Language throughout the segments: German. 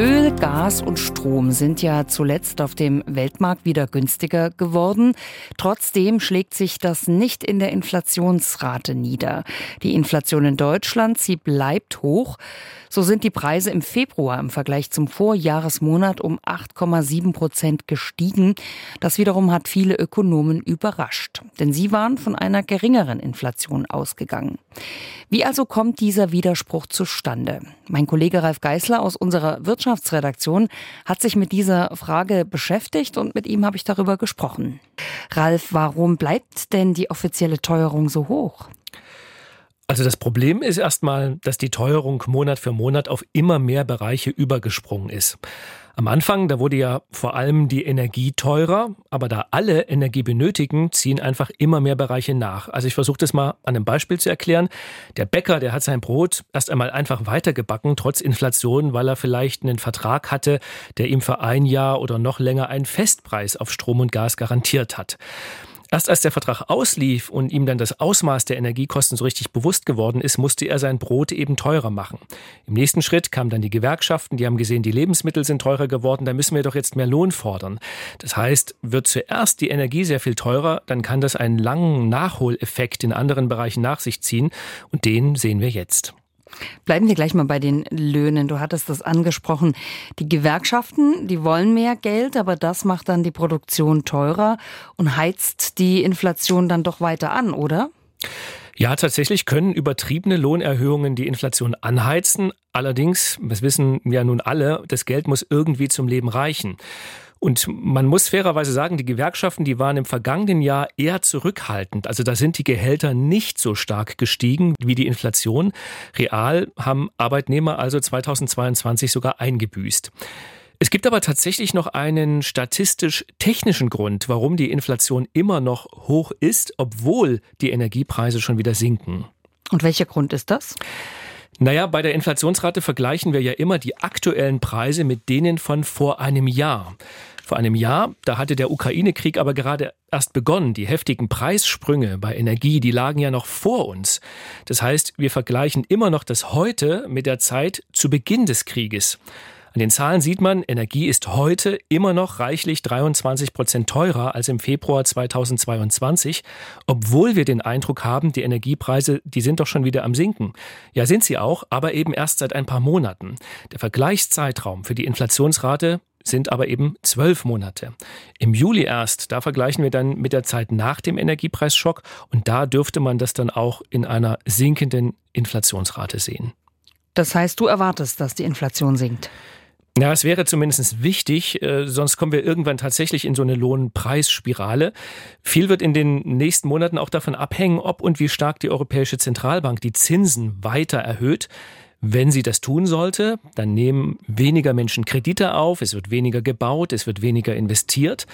Öl, Gas und Strom sind ja zuletzt auf dem Weltmarkt wieder günstiger geworden. Trotzdem schlägt sich das nicht in der Inflationsrate nieder. Die Inflation in Deutschland, sie bleibt hoch. So sind die Preise im Februar im Vergleich zum Vorjahresmonat um 8,7 Prozent gestiegen. Das wiederum hat viele Ökonomen überrascht, denn sie waren von einer geringeren Inflation ausgegangen. Wie also kommt dieser Widerspruch zustande? Mein Kollege Ralf Geißler aus unserer Wirtschaftsredaktion hat sich mit dieser Frage beschäftigt und mit ihm habe ich darüber gesprochen. Ralf, warum bleibt denn die offizielle Teuerung so hoch? Also das Problem ist erstmal, dass die Teuerung Monat für Monat auf immer mehr Bereiche übergesprungen ist. Am Anfang, da wurde ja vor allem die Energie teurer, aber da alle Energie benötigen, ziehen einfach immer mehr Bereiche nach. Also ich versuche das mal an einem Beispiel zu erklären. Der Bäcker, der hat sein Brot erst einmal einfach weitergebacken, trotz Inflation, weil er vielleicht einen Vertrag hatte, der ihm für ein Jahr oder noch länger einen Festpreis auf Strom und Gas garantiert hat. Erst als der Vertrag auslief und ihm dann das Ausmaß der Energiekosten so richtig bewusst geworden ist, musste er sein Brot eben teurer machen. Im nächsten Schritt kamen dann die Gewerkschaften, die haben gesehen, die Lebensmittel sind teurer geworden, da müssen wir doch jetzt mehr Lohn fordern. Das heißt, wird zuerst die Energie sehr viel teurer, dann kann das einen langen Nachholeffekt in anderen Bereichen nach sich ziehen und den sehen wir jetzt. Bleiben wir gleich mal bei den Löhnen. Du hattest das angesprochen. Die Gewerkschaften, die wollen mehr Geld, aber das macht dann die Produktion teurer und heizt die Inflation dann doch weiter an, oder? Ja, tatsächlich können übertriebene Lohnerhöhungen die Inflation anheizen. Allerdings, das wissen ja nun alle, das Geld muss irgendwie zum Leben reichen. Und man muss fairerweise sagen, die Gewerkschaften, die waren im vergangenen Jahr eher zurückhaltend. Also da sind die Gehälter nicht so stark gestiegen wie die Inflation. Real haben Arbeitnehmer also 2022 sogar eingebüßt. Es gibt aber tatsächlich noch einen statistisch-technischen Grund, warum die Inflation immer noch hoch ist, obwohl die Energiepreise schon wieder sinken. Und welcher Grund ist das? Naja, bei der Inflationsrate vergleichen wir ja immer die aktuellen Preise mit denen von vor einem Jahr. Vor einem Jahr, da hatte der Ukraine-Krieg aber gerade erst begonnen. Die heftigen Preissprünge bei Energie, die lagen ja noch vor uns. Das heißt, wir vergleichen immer noch das heute mit der Zeit zu Beginn des Krieges. An den Zahlen sieht man, Energie ist heute immer noch reichlich 23 Prozent teurer als im Februar 2022, obwohl wir den Eindruck haben, die Energiepreise, die sind doch schon wieder am Sinken. Ja, sind sie auch, aber eben erst seit ein paar Monaten. Der Vergleichszeitraum für die Inflationsrate sind aber eben zwölf Monate. Im Juli erst, da vergleichen wir dann mit der Zeit nach dem Energiepreisschock und da dürfte man das dann auch in einer sinkenden Inflationsrate sehen. Das heißt, du erwartest, dass die Inflation sinkt? Ja, es wäre zumindest wichtig, äh, sonst kommen wir irgendwann tatsächlich in so eine Lohnpreisspirale. Viel wird in den nächsten Monaten auch davon abhängen, ob und wie stark die Europäische Zentralbank die Zinsen weiter erhöht. Wenn sie das tun sollte, dann nehmen weniger Menschen Kredite auf, es wird weniger gebaut, es wird weniger investiert.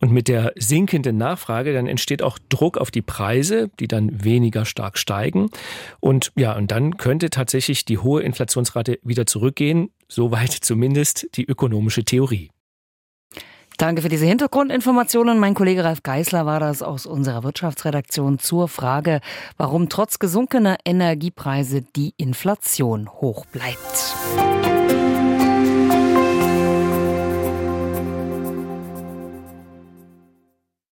Und mit der sinkenden Nachfrage, dann entsteht auch Druck auf die Preise, die dann weniger stark steigen. Und ja, und dann könnte tatsächlich die hohe Inflationsrate wieder zurückgehen. Soweit zumindest die ökonomische Theorie. Danke für diese Hintergrundinformationen. Mein Kollege Ralf Geißler war das aus unserer Wirtschaftsredaktion zur Frage, warum trotz gesunkener Energiepreise die Inflation hoch bleibt.